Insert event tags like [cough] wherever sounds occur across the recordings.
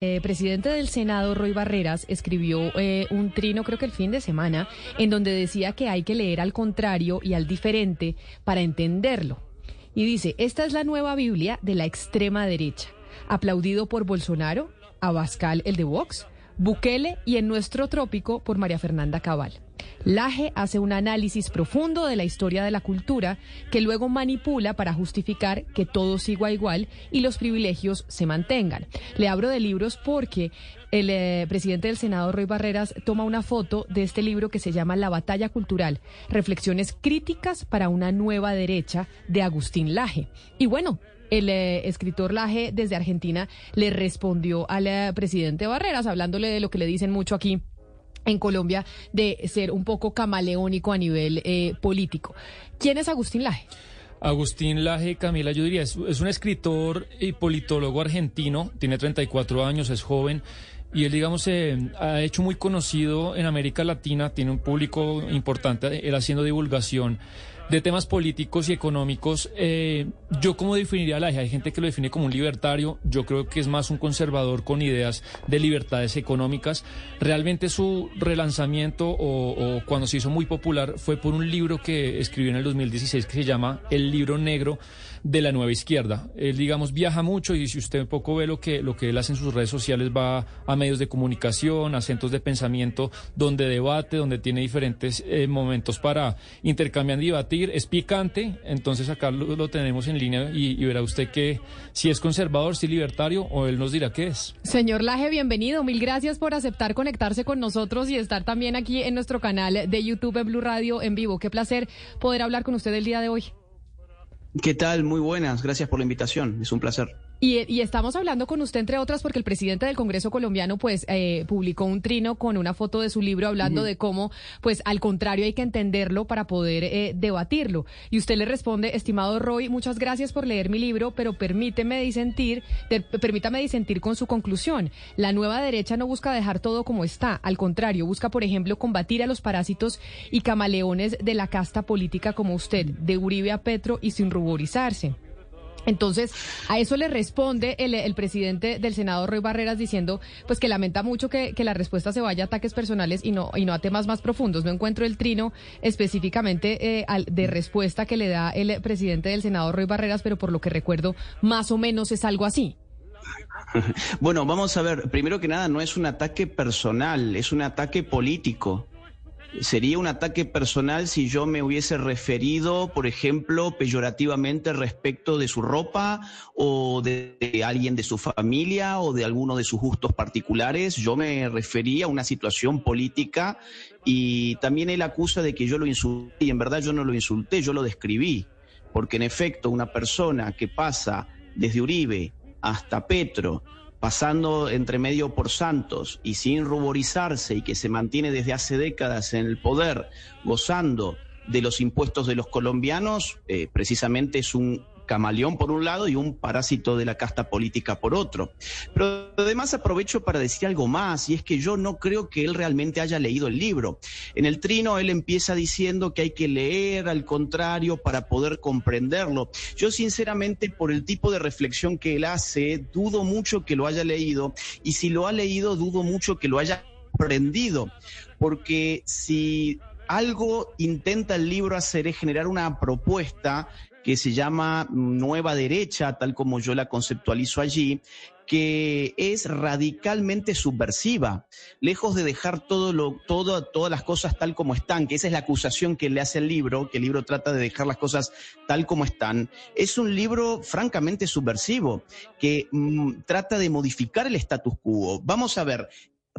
El presidente del Senado, Roy Barreras, escribió eh, un trino, creo que el fin de semana, en donde decía que hay que leer al contrario y al diferente para entenderlo. Y dice, esta es la nueva Biblia de la extrema derecha, aplaudido por Bolsonaro, Abascal, el de Vox, Bukele y en nuestro trópico por María Fernanda Cabal. Laje hace un análisis profundo de la historia de la cultura que luego manipula para justificar que todo siga igual y los privilegios se mantengan. Le abro de libros porque el eh, presidente del Senado, Roy Barreras, toma una foto de este libro que se llama La batalla cultural, reflexiones críticas para una nueva derecha de Agustín Laje. Y bueno, el eh, escritor Laje desde Argentina le respondió al eh, presidente Barreras, hablándole de lo que le dicen mucho aquí en Colombia de ser un poco camaleónico a nivel eh, político. ¿Quién es Agustín Laje? Agustín Laje, Camila, yo diría, es, un escritor y politólogo argentino, tiene 34 años, es joven. Y él, digamos, se ha hecho muy conocido en América Latina, tiene un público importante, él haciendo divulgación de temas políticos y económicos, eh, yo como definiría la hay gente que lo define como un libertario, yo creo que es más un conservador con ideas de libertades económicas. Realmente su relanzamiento o, o cuando se hizo muy popular fue por un libro que escribió en el 2016 que se llama El libro negro de la nueva izquierda. Él, digamos, viaja mucho y si usted un poco ve lo que, lo que él hace en sus redes sociales, va a medios de comunicación, a centros de pensamiento, donde debate, donde tiene diferentes eh, momentos para intercambiar y debatir. Es picante, entonces acá lo, tenemos en línea y, verá usted que si es conservador, si libertario, o él nos dirá qué es. Señor Laje, bienvenido. Mil gracias por aceptar conectarse con nosotros y estar también aquí en nuestro canal de YouTube en Blue Radio en vivo. Qué placer poder hablar con usted el día de hoy. ¿Qué tal? Muy buenas. Gracias por la invitación. Es un placer. Y, estamos hablando con usted, entre otras, porque el presidente del Congreso colombiano, pues, eh, publicó un trino con una foto de su libro hablando de cómo, pues, al contrario, hay que entenderlo para poder eh, debatirlo. Y usted le responde, estimado Roy, muchas gracias por leer mi libro, pero permíteme disentir, permítame disentir con su conclusión. La nueva derecha no busca dejar todo como está, al contrario, busca, por ejemplo, combatir a los parásitos y camaleones de la casta política como usted, de Uribe a Petro y sin ruborizarse. Entonces, a eso le responde el, presidente del Senado, Roy Barreras, diciendo pues que lamenta mucho que, la respuesta se vaya a ataques personales y no, y no a temas más profundos. No encuentro el trino específicamente eh, de respuesta que le da el presidente del Senado, Roy Barreras, pero por lo que recuerdo, más o menos es algo así. [laughs] Bueno, vamos a ver, primero que nada, no es un ataque personal, es un ataque político sería un ataque personal si yo me hubiese referido, por ejemplo, peyorativamente respecto de su ropa o de, alguien de su familia o de alguno de sus gustos particulares. Yo me refería a una situación política y también él acusa de que yo lo insulté y en verdad yo no lo insulté, yo lo describí. Porque en efecto una persona que pasa desde Uribe hasta Petro, pasando entre medio por Santos y sin ruborizarse y que se mantiene desde hace décadas en el poder, gozando de los impuestos de los colombianos, eh, precisamente es un camaleón por un lado y un parásito de la casta política por otro. Pero además aprovecho para decir algo más, y es que yo no creo que él realmente haya leído el libro. En el trino él empieza diciendo que hay que leer al contrario para poder comprenderlo. Yo sinceramente por el tipo de reflexión que él hace, dudo mucho que lo haya leído, y si lo ha leído, dudo mucho que lo haya aprendido, porque si algo intenta el libro hacer es generar una propuesta que se llama Nueva Derecha, tal como yo la conceptualizo allí, que es radicalmente subversiva, lejos de dejar todo lo, todo, todas las cosas tal como están, que esa es la acusación que le hace el libro, que el libro trata de dejar las cosas tal como están, es un libro francamente subversivo, que mm, trata de modificar el status quo. Vamos a ver,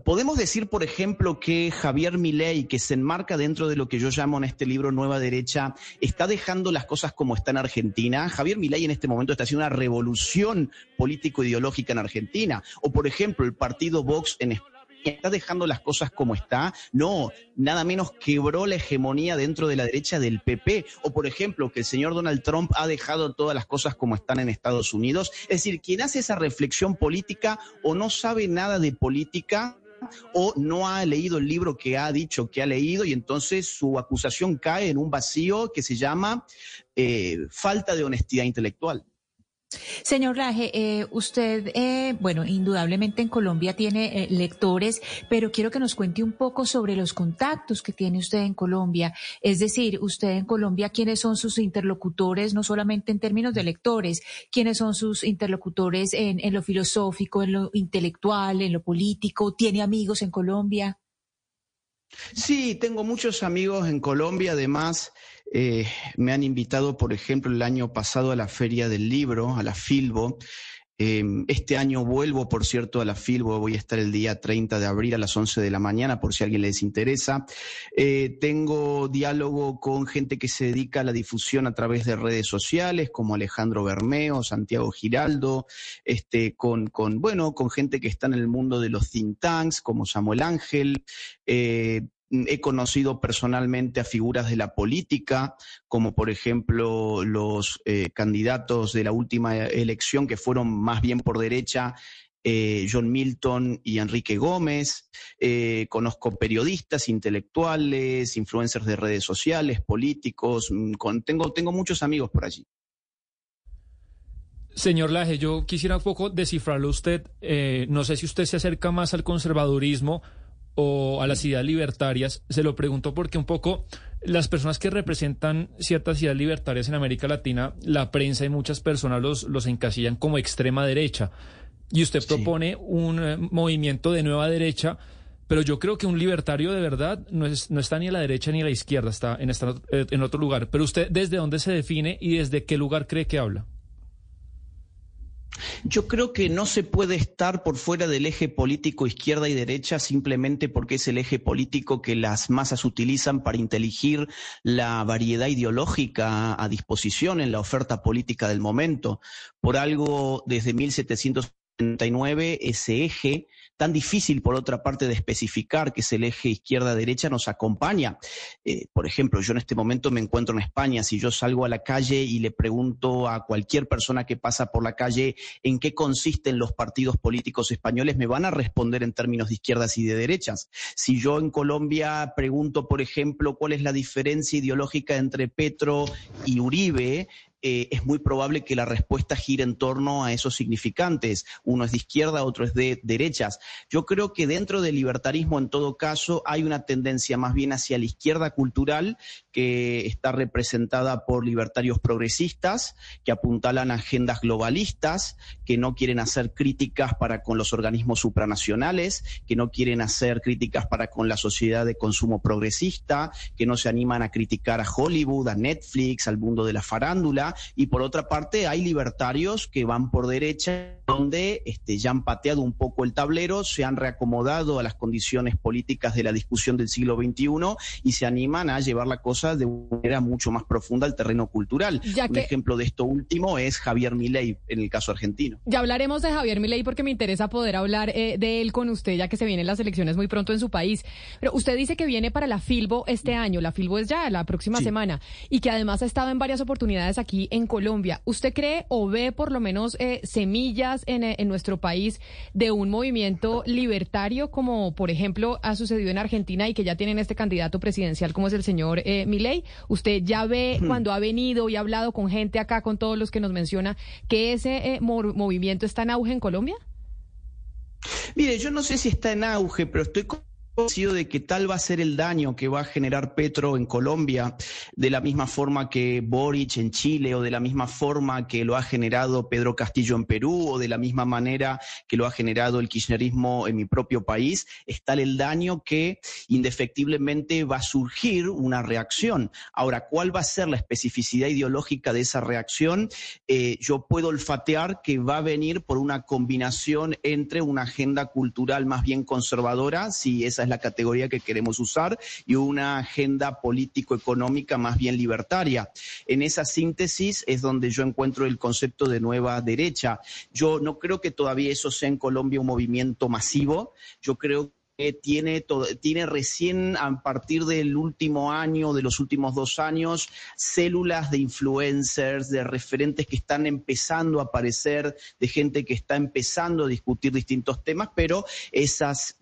Podemos decir, por ejemplo, que Javier Milei, que se enmarca dentro de lo que yo llamo en este libro Nueva Derecha, está dejando las cosas como están en Argentina. Javier Milei en este momento está haciendo una revolución político-ideológica en Argentina. O, por ejemplo, el partido Vox en España está dejando las cosas como está. No, nada menos quebró la hegemonía dentro de la derecha del PP. O, por ejemplo, que el señor Donald Trump ha dejado todas las cosas como están en Estados Unidos. Es decir, quien hace esa reflexión política o no sabe nada de política o no ha leído el libro que ha dicho que ha leído y entonces su acusación cae en un vacío que se llama eh, falta de honestidad intelectual. Señor Laje, eh, usted, eh, bueno, indudablemente en Colombia tiene eh, lectores, pero quiero que nos cuente un poco sobre los contactos que tiene usted en Colombia. Es decir, usted en Colombia, ¿quiénes son sus interlocutores, no solamente en términos de lectores, quiénes son sus interlocutores en, en lo filosófico, en lo intelectual, en lo político? ¿Tiene amigos en Colombia? Sí, tengo muchos amigos en Colombia, además eh, me han invitado, por ejemplo, el año pasado a la Feria del Libro, a la Filbo. Em, este año vuelvo, por cierto, a la Filbo. Voy a estar el día 30 de abril a las 11 de la mañana, por si a alguien les interesa. Eh, tengo diálogo con gente que se dedica a la difusión a través de redes sociales, como Alejandro Bermeo, Santiago Giraldo, este, con, con, bueno, con gente que está en el mundo de los think tanks, como Samuel Ángel. Eh, He conocido personalmente a figuras de la política, como por ejemplo los eh, candidatos de la última elección que fueron más bien por derecha, eh, John Milton y Enrique Gómez. Eh, conozco periodistas, intelectuales, influencers de redes sociales, políticos. Mm, tengo, tengo muchos amigos por allí. Señor Laje, yo quisiera un poco descifrarlo usted. no sé si usted se acerca más al conservadurismo o a las ideas libertarias. Se lo pregunto porque un poco las personas que representan ciertas ideas libertarias en América Latina, la prensa y muchas personas los, los encasillan como extrema derecha. Y usted propone un eh, movimiento de nueva derecha, pero yo creo que un libertario de verdad no, es, no está ni a la derecha ni a la izquierda, está en, esta, eh, en otro lugar. Pero usted, ¿desde dónde se define y desde qué lugar cree que habla? Yo creo que no se puede estar por fuera del eje político izquierda y derecha simplemente porque es el eje político que las masas utilizan para inteligir la variedad ideológica a disposición en la oferta política del momento. Por algo, desde 1779, ese eje tan difícil, por otra parte, de especificar que es el eje izquierda-derecha, nos acompaña. Eh, por ejemplo, yo en este momento me encuentro en España. Si yo salgo a la calle y le pregunto a cualquier persona que pasa por la calle en qué consisten los partidos políticos españoles, me van a responder en términos de izquierdas y de derechas. Si yo en Colombia pregunto, por ejemplo, cuál es la diferencia ideológica entre Petro y Uribe, eh, es muy probable que la respuesta gire en torno a esos significantes. Uno es de izquierda, otro es de derechas. Yo creo que dentro del libertarismo, en todo caso, hay una tendencia más bien hacia la izquierda cultural, que está representada por libertarios progresistas, que apuntalan agendas globalistas, que no quieren hacer críticas para con los organismos supranacionales, que no quieren hacer críticas para con la sociedad de consumo progresista, que no se animan a criticar a Hollywood, a Netflix, al mundo de la farándula y por otra parte hay libertarios que van por derecha, donde este, ya han pateado un poco el tablero, se han reacomodado a las condiciones políticas de la discusión del siglo XXI y se animan a llevar la cosa de una manera mucho más profunda al terreno cultural. un ejemplo de esto último es Javier Milei en el caso argentino. Ya hablaremos de Javier Milei porque me interesa poder hablar eh, de él con usted, ya que se vienen las elecciones muy pronto en su país. Pero usted dice que viene para la Filbo este año, la Filbo es ya la próxima semana, y que además ha estado en varias oportunidades aquí en Colombia. ¿Usted cree o ve por lo menos eh, semillas eh, en, nuestro país de un movimiento libertario como por ejemplo ha sucedido en Argentina y que ya tienen este candidato presidencial como es el señor eh, Milei? ¿Usted ya ve cuando ha venido y ha hablado con gente acá, con todos los que nos menciona, que ese movimiento está en auge en Colombia? Mire, yo no sé si está en auge, pero estoy de que tal va a ser el daño que va a generar Petro en Colombia, de la misma forma que Boric en Chile, o de la misma forma que lo ha generado Pedro Castillo en Perú, o de la misma manera que lo ha generado el kirchnerismo en mi propio país, es tal el daño que indefectiblemente va a surgir una reacción. Ahora, ¿cuál va a ser la especificidad ideológica de esa reacción? Eh, yo puedo olfatear que va a venir por una combinación entre una agenda cultural más bien conservadora, si esa es la categoría que queremos usar, y una agenda político-económica más bien libertaria. En esa síntesis es donde yo encuentro el concepto de nueva derecha. Yo no creo que todavía eso sea en Colombia un movimiento masivo. Yo creo que tiene, tiene recién a partir del último año, de los últimos dos años, células de influencers, de referentes que están empezando a aparecer, de gente que está empezando a discutir distintos temas, pero esas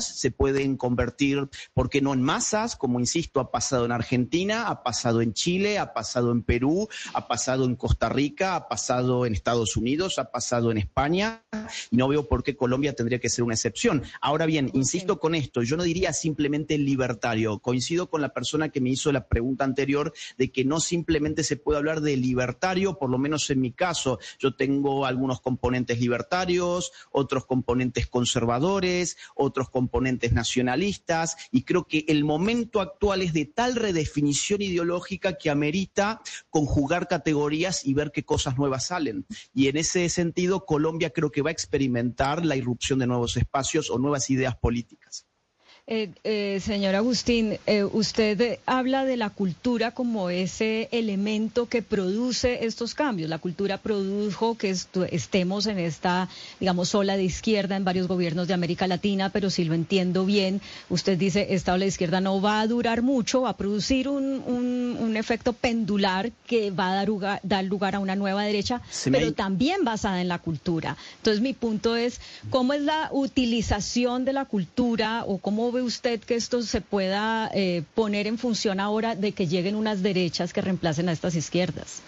se pueden convertir, ¿por qué no en masas? Como insisto, ha pasado en Argentina, ha pasado en Chile, ha pasado en Perú, ha pasado en Costa Rica, ha pasado en Estados Unidos, ha pasado en España, y no veo por qué Colombia tendría que ser una excepción. Ahora bien, insisto con esto, yo no diría simplemente libertario, coincido con la persona que me hizo la pregunta anterior de que no simplemente se puede hablar de libertario, por lo menos en mi caso, yo tengo algunos componentes libertarios, otros componentes conservadores, otros componentes nacionalistas, y creo que el momento actual es de tal redefinición ideológica que amerita conjugar categorías y ver qué cosas nuevas salen. Y en ese sentido, Colombia creo que va a experimentar la irrupción de nuevos espacios o nuevas ideas políticas. Eh, eh, señor Agustín, eh, usted habla de la cultura como ese elemento que produce estos cambios. La cultura produjo que estemos en esta, digamos, ola de izquierda en varios gobiernos de América Latina, pero si lo entiendo bien, usted dice esta ola de izquierda no va a durar mucho, va a producir un, efecto pendular que va a dar lugar, a una nueva derecha, pero también basada en la cultura. Entonces, mi punto es, ¿cómo es la utilización de la cultura o cómo ve usted que esto se pueda eh, poner en función ahora de que lleguen unas derechas que reemplacen a estas izquierdas?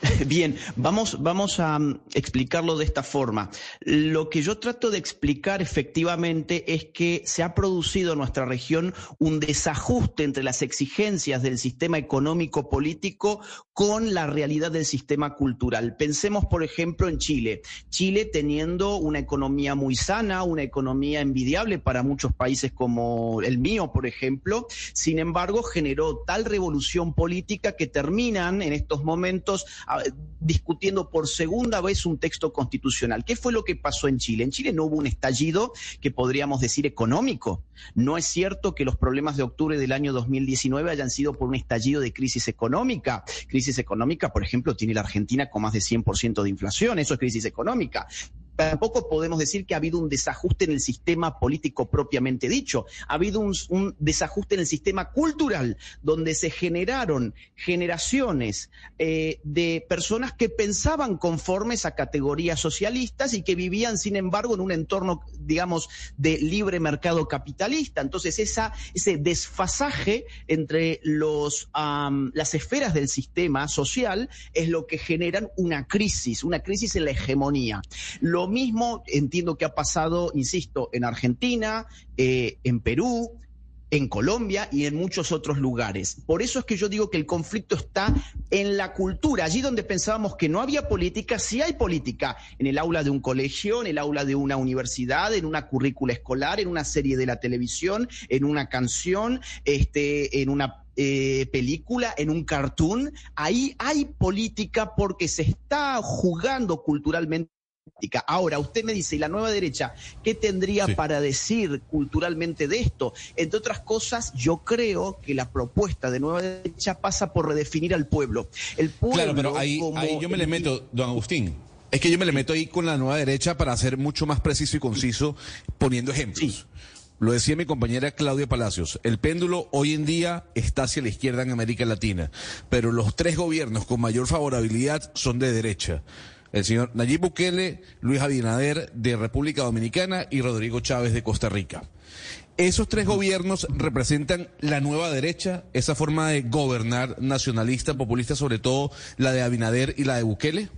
[laughs] Bien, vamos, a mm, explicarlo de esta forma. Lo que yo trato de explicar efectivamente es que se ha producido en nuestra región un desajuste entre las exigencias del sistema económico político con la realidad del sistema cultural. Pensemos, por ejemplo, en Chile. Chile teniendo una economía muy sana, una economía envidiable para muchos países como el mío, por ejemplo. Sin embargo, generó tal revolución política que terminan en estos momentos discutiendo por segunda vez un texto constitucional. ¿Qué fue lo que pasó en Chile? En Chile no hubo un estallido que podríamos decir económico. No es cierto que los problemas de octubre del año 2019 hayan sido por un estallido de crisis económica. Crisis económica, por ejemplo, tiene la Argentina con más de 100% de inflación. Eso es crisis económica tampoco podemos decir que ha habido un desajuste en el sistema político propiamente dicho. Ha habido un, desajuste en el sistema cultural, donde se generaron generaciones eh, de personas que pensaban conformes a categorías socialistas y que vivían, sin embargo, en un entorno, digamos, de libre mercado capitalista. Entonces, esa, ese desfasaje entre los, las esferas del sistema social es lo que generan una crisis, una crisis en la hegemonía. Mismo entiendo que ha pasado, insisto, en Argentina, eh, en Perú, en Colombia y en muchos otros lugares. Por eso es que yo digo que el conflicto está en la cultura. Allí donde pensábamos que no había política, sí hay política. En el aula de un colegio, en el aula de una universidad, en una currícula escolar, en una serie de la televisión, en una canción, este, en una eh, película, en un cartoon. Ahí hay política porque se está jugando culturalmente Ahora, usted me dice, ¿y la nueva derecha qué tendría para decir culturalmente de esto? Entre otras cosas, yo creo que la propuesta de nueva derecha pasa por redefinir al pueblo. El pueblo claro, pero ahí, yo me le meto, don Agustín. Es que yo me le meto ahí con la nueva derecha para ser mucho más preciso y conciso, poniendo ejemplos. Lo decía mi compañera Claudia Palacios, el péndulo hoy en día está hacia la izquierda en América Latina, pero los tres gobiernos con mayor favorabilidad son de derecha el señor Nayib Bukele, Luis Abinader de República Dominicana y Rodrigo Chávez de Costa Rica. Esos tres gobiernos representan la nueva derecha, esa forma de gobernar nacionalista, populista, sobre todo la de Abinader y la de Bukele.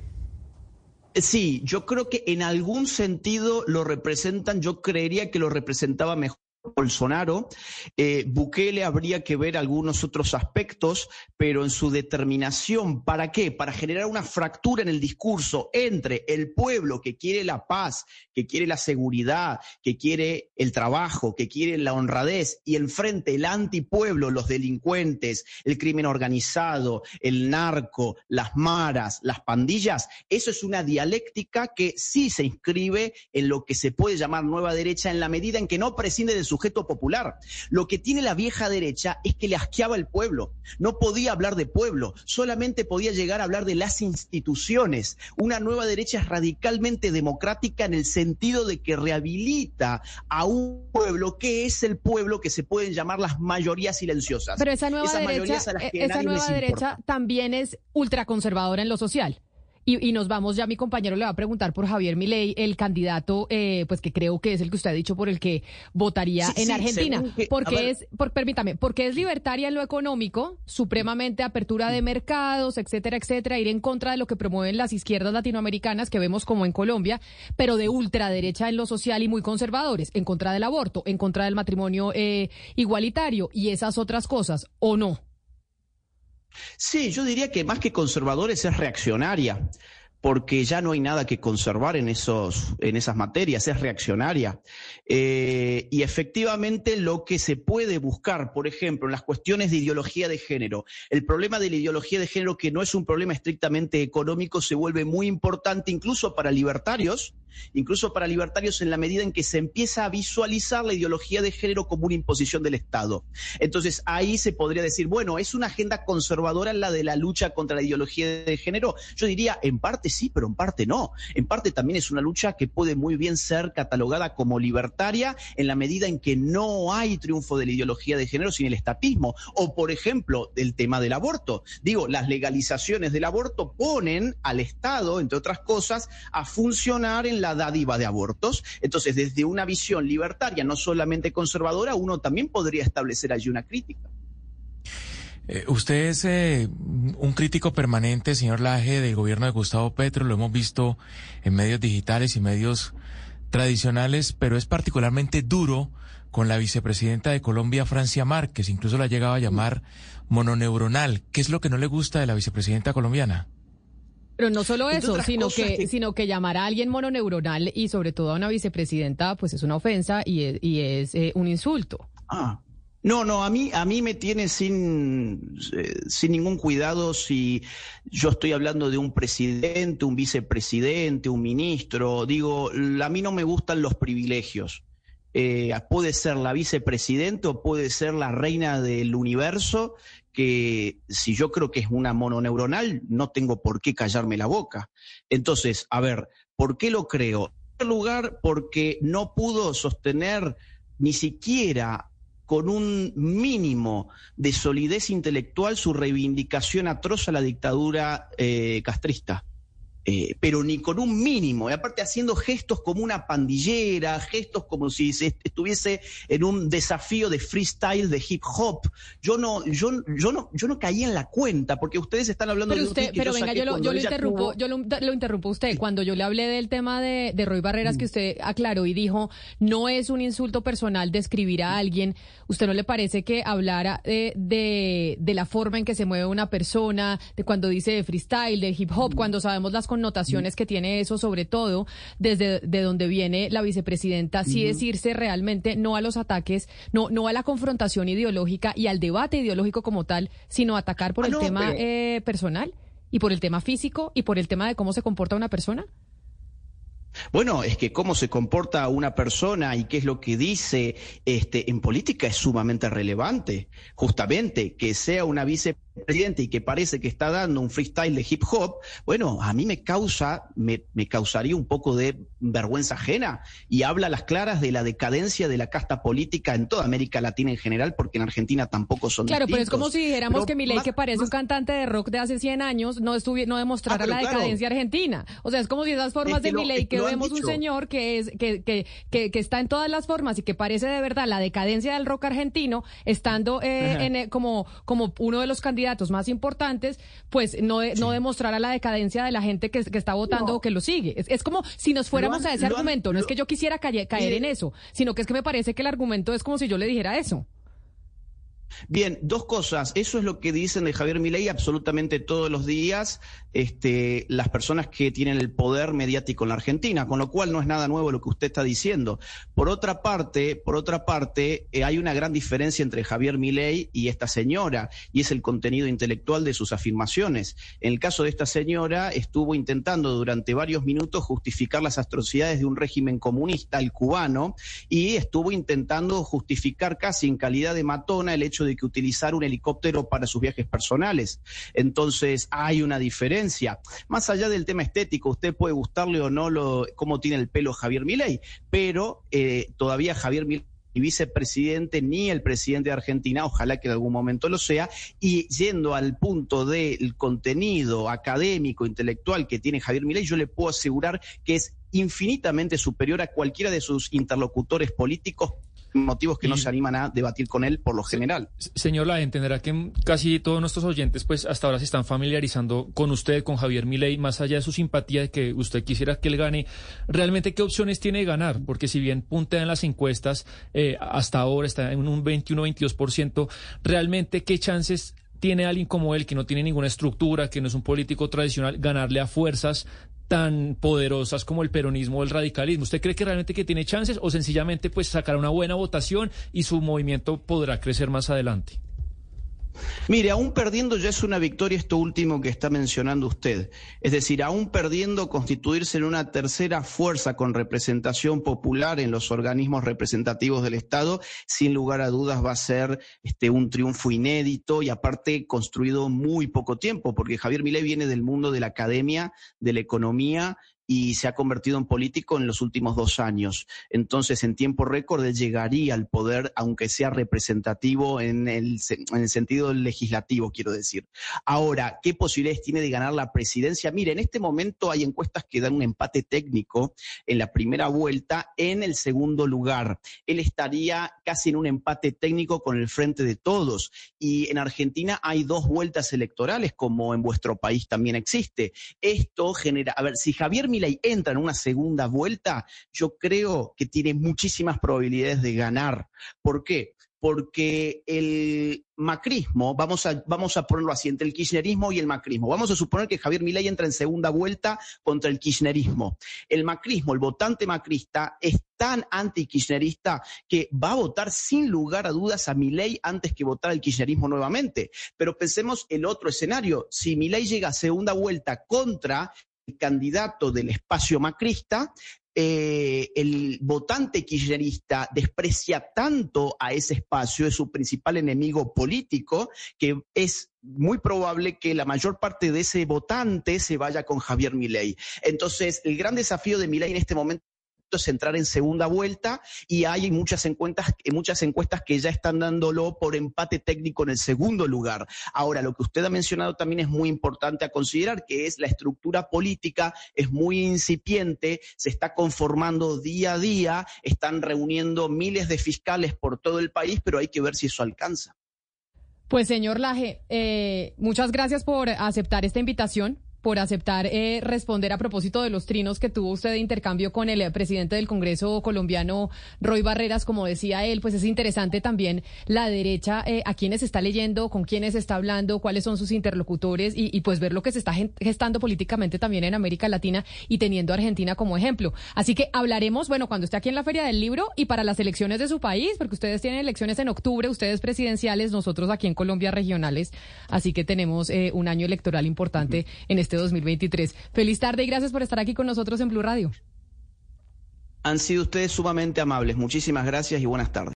Sí, yo creo que en algún sentido lo representan, yo creería que lo representaba mejor Bolsonaro, eh, Bukele habría que ver algunos otros aspectos, pero en su determinación, ¿para qué? Para generar una fractura en el discurso entre el pueblo que quiere la paz, que quiere la seguridad, que quiere el trabajo, que quiere la honradez, y enfrente el antipueblo, los delincuentes, el crimen organizado, el narco, las maras, las pandillas, eso es una dialéctica que sí se inscribe en lo que se puede llamar nueva derecha en la medida en que no prescinde de sujeto popular. Lo que tiene la vieja derecha es que le asqueaba el pueblo. No podía hablar de pueblo, solamente podía llegar a hablar de las instituciones. Una nueva derecha es radicalmente democrática en el sentido de que rehabilita a un pueblo que es el pueblo que se pueden llamar las mayorías silenciosas. Pero esa nueva derecha, esa nueva derecha también es ultraconservadora en lo social Y, nos vamos, ya mi compañero le va a preguntar por Javier Milei, el candidato, eh, pues que creo que es el que usted ha dicho por el que votaría en Argentina. porque es, por, permítame, porque es libertaria en lo económico, supremamente apertura de mercados, etcétera, etcétera, ir en contra de lo que promueven las izquierdas latinoamericanas que vemos como en Colombia, pero de ultraderecha en lo social y muy conservadores, en contra del aborto, en contra del matrimonio eh, igualitario y esas otras cosas, ¿o no? Sí, yo diría que más que conservadores es reaccionaria porque ya no hay nada que conservar en, esos, en esas materias, es reaccionaria. Eh, y efectivamente lo que se puede buscar, por ejemplo, en las cuestiones de ideología de género, el problema de la ideología de género, que no es un problema estrictamente económico, se vuelve muy importante incluso para libertarios, incluso para libertarios en la medida en que se empieza a visualizar la ideología de género como una imposición del Estado. Entonces ahí se podría decir, bueno, ¿es una agenda conservadora la de la lucha contra la ideología de género? Yo diría, en parte sí, pero en parte no. En parte también es una lucha que puede muy bien ser catalogada como libertaria en la medida en que no hay triunfo de la ideología de género sin el estatismo. O, por ejemplo, el tema del aborto. Digo, las legalizaciones del aborto ponen al Estado, entre otras cosas, a funcionar en la dádiva de abortos. Entonces, desde una visión libertaria, no solamente conservadora, uno también podría establecer allí una crítica. Eh, usted es eh, un crítico permanente, señor Laje, del gobierno de Gustavo Petro, lo hemos visto en medios digitales y medios tradicionales, pero es particularmente duro con la vicepresidenta de Colombia, Francia Márquez, incluso la ha llegado a llamar mononeuronal. ¿Qué es lo que no le gusta de la vicepresidenta colombiana? Pero no solo eso, sino que, sino que llamar a alguien mononeuronal y sobre todo a una vicepresidenta, pues es una ofensa y es, y es eh, un insulto. Ah, no, no, a mí, a mí me tiene sin, eh, sin ningún cuidado si yo estoy hablando de un presidente, un vicepresidente, un ministro. Digo, a mí no me gustan los privilegios. Eh, puede ser la vicepresidenta o puede ser la reina del universo, que si yo creo que es una mononeuronal, no tengo por qué callarme la boca. Entonces, a ver, ¿por qué lo creo? En primer lugar, porque no pudo sostener ni siquiera con un mínimo de solidez intelectual su reivindicación atroz a la dictadura eh, castrista. Eh, pero ni con un mínimo, y aparte haciendo gestos como una pandillera, gestos como si estuviese en un desafío de freestyle de hip hop. Yo no, yo, yo no, yo no caí en la cuenta, porque ustedes están hablando de usted, Pero venga, yo, lo, yo lo interrumpo, yo lo, interrumpo usted. Cuando yo le hablé del tema de, de Roy Barreras, que mm. usted aclaró y dijo, no es un insulto personal describir a alguien, ¿usted no le parece que hablara de, de, de la forma en que se mueve una persona, de cuando dice freestyle, de hip hop, mm. cuando sabemos las connotaciones que tiene eso, sobre todo desde de donde viene la vicepresidenta, sí decirse realmente no a los ataques, no, no a la confrontación ideológica y al debate ideológico como tal, sino atacar por ah, el tema eh, personal y por el tema físico y por el tema de cómo se comporta una persona? Bueno, es que cómo se comporta una persona y qué es lo que dice este, en política es sumamente relevante. Justamente que sea una vicepresidenta y que parece que está dando un freestyle de hip hop, bueno, a mí me causa, me, me causaría un poco de vergüenza ajena y habla a las claras de la decadencia de la casta política en toda América Latina en general, porque en Argentina tampoco son Claro, pero es como si dijéramos que Milei, que parece un cantante de rock de hace 100 años, no, no demostrara ah, la decadencia argentina. O sea, es como si esas formas de Milei que vemos un señor que es que, que, que, está en todas las formas y que parece de verdad la decadencia del rock argentino, estando eh, en, eh, como, como uno de los candidatos más importantes, pues no, no demostrará la decadencia de la gente que, está votando o que lo sigue. Es, como si nos fuéramos a ese argumento. no es que yo quisiera caer, caer en eso, sino que es que me parece que el argumento es como si yo le dijera eso. Bien, dos cosas. Eso es lo que dicen de Javier Milei absolutamente todos los días este, las personas que tienen el poder mediático en la Argentina, con lo cual no es nada nuevo lo que usted está diciendo. Por otra parte, por otra parte, eh, hay una gran diferencia entre Javier Milei y esta señora, y es el contenido intelectual de sus afirmaciones. En el caso de esta señora, estuvo intentando durante varios minutos justificar las atrocidades de un régimen comunista, el cubano, y estuvo intentando justificar casi en calidad de matona el hecho de que utilizar un helicóptero para sus viajes personales. Entonces, hay una diferencia. Más allá del tema estético, usted puede gustarle o no lo, cómo tiene el pelo Javier Milei, pero eh, todavía Javier Milei vicepresidente ni el presidente de Argentina, ojalá que en algún momento lo sea, y yendo al punto del contenido académico, intelectual que tiene Javier Milei, yo le puedo asegurar que es infinitamente superior a cualquiera de sus interlocutores políticos motivos que no se animan a debatir con él por lo general. Señor La, entenderá que casi todos nuestros oyentes pues hasta ahora se están familiarizando con usted, con Javier Milei, más allá de su simpatía de que usted quisiera que él gane, realmente qué opciones tiene de ganar, porque si bien puntea en las encuestas, eh, hasta ahora está en un 21-22%, realmente qué chances tiene alguien como él, que no tiene ninguna estructura, que no es un político tradicional, ganarle a fuerzas tan poderosas como el peronismo o el radicalismo. ¿Usted cree que realmente que tiene chances o sencillamente pues sacará una buena votación y su movimiento podrá crecer más adelante? Mire, aún perdiendo ya es una victoria esto último que está mencionando usted. Es decir, aún perdiendo constituirse en una tercera fuerza con representación popular en los organismos representativos del Estado, sin lugar a dudas va a ser este, un triunfo inédito y aparte construido muy poco tiempo, porque Javier Milei viene del mundo de la academia, de la economía y se ha convertido en político en los últimos dos años. Entonces, en tiempo récord, llegaría al poder, aunque sea representativo en el, en el sentido legislativo, quiero decir. Ahora, ¿qué posibilidades tiene de ganar la presidencia? Mire, en este momento hay encuestas que dan un empate técnico en la primera vuelta en el segundo lugar. Él estaría casi en un empate técnico con el frente de todos. Y en Argentina hay dos vueltas electorales, como en vuestro país también existe. Esto genera, a ver, si Javier Milei entra en una segunda vuelta, yo creo que tiene muchísimas probabilidades de ganar. ¿Por qué? porque el macrismo, vamos a, vamos a ponerlo así, entre el kirchnerismo y el macrismo. Vamos a suponer que Javier Milei entra en segunda vuelta contra el kirchnerismo. El macrismo, el votante macrista, es tan anti-kirchnerista que va a votar sin lugar a dudas a Milei antes que votar al kirchnerismo nuevamente. Pero pensemos el otro escenario. Si Milei llega a segunda vuelta contra candidato del espacio macrista, eh, el votante kirchnerista desprecia tanto a ese espacio, es su principal enemigo político, que es muy probable que la mayor parte de ese votante se vaya con Javier Milei. Entonces, el gran desafío de Milei en este momento es entrar en segunda vuelta y hay muchas encuestas, muchas encuestas que ya están dándolo por empate técnico en el segundo lugar. Ahora, lo que usted ha mencionado también es muy importante a considerar, que es la estructura política, es muy incipiente, se está conformando día a día, están reuniendo miles de fiscales por todo el país, pero hay que ver si eso alcanza. Pues señor Laje, eh, muchas gracias por aceptar esta invitación por aceptar eh, responder a propósito de los trinos que tuvo usted de intercambio con el eh, presidente del Congreso colombiano, Roy Barreras. Como decía él, pues es interesante también la derecha, eh, a quienes está leyendo, con quienes está hablando, cuáles son sus interlocutores y, y, pues ver lo que se está gestando políticamente también en América Latina y teniendo a Argentina como ejemplo. Así que hablaremos, bueno, cuando esté aquí en la Feria del Libro y para las elecciones de su país, porque ustedes tienen elecciones en octubre, ustedes presidenciales, nosotros aquí en Colombia regionales. Así que tenemos eh, un año electoral importante en este 2023. Feliz tarde y gracias por estar aquí con nosotros en Blue Radio. Han sido ustedes sumamente amables. Muchísimas gracias y buenas tardes.